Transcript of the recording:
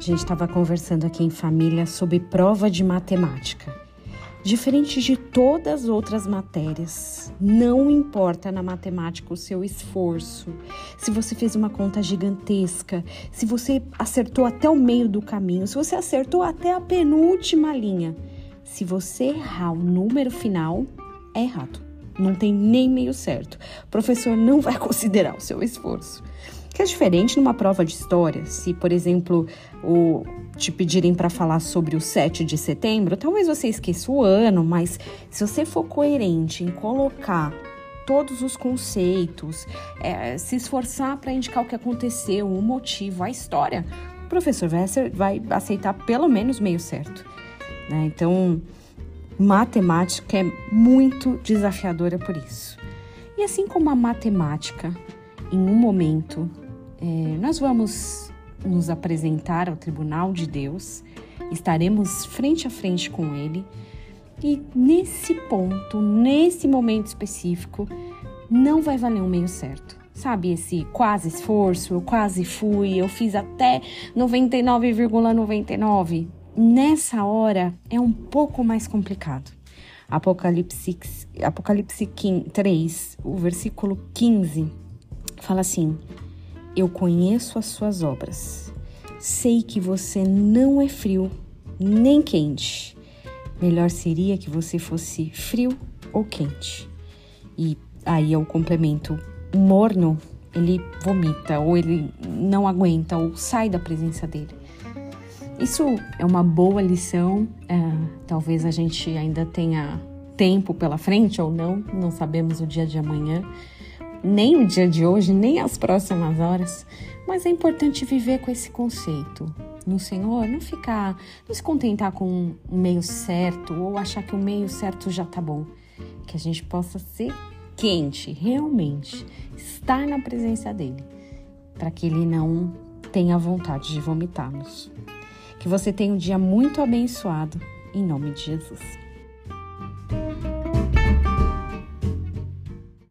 A gente estava conversando aqui em família sobre prova de matemática. Diferente de todas as outras matérias, não importa na matemática o seu esforço, se você fez uma conta gigantesca, se você acertou até o meio do caminho, se você acertou até a penúltima linha. Se você errar o número final, é errado. Não tem nem meio certo. O professor não vai considerar o seu esforço. Que é diferente numa prova de história. Se, por exemplo, o, te pedirem para falar sobre o 7 de setembro, talvez você esqueça o ano, mas se você for coerente em colocar todos os conceitos, é, se esforçar para indicar o que aconteceu, o motivo, a história, o professor vai, vai aceitar pelo menos meio certo. Né? Então, matemática é muito desafiadora por isso. E assim como a matemática, em um momento, é, nós vamos nos apresentar ao tribunal de Deus, estaremos frente a frente com Ele, e nesse ponto, nesse momento específico, não vai valer um meio certo. Sabe esse quase esforço, eu quase fui, eu fiz até 99,99. ,99. Nessa hora é um pouco mais complicado. Apocalipse, Apocalipse 3, o versículo 15, fala assim: Eu conheço as suas obras, sei que você não é frio nem quente. Melhor seria que você fosse frio ou quente. E aí é o complemento: morno, ele vomita, ou ele não aguenta, ou sai da presença dele. Isso é uma boa lição. É, talvez a gente ainda tenha tempo pela frente ou não, não sabemos o dia de amanhã, nem o dia de hoje, nem as próximas horas, mas é importante viver com esse conceito no Senhor, não ficar, não se contentar com um meio certo ou achar que o meio certo já tá bom, que a gente possa ser quente, realmente estar na presença dele, para que ele não tenha vontade de vomitar-nos. Que você tenha um dia muito abençoado, em nome de Jesus.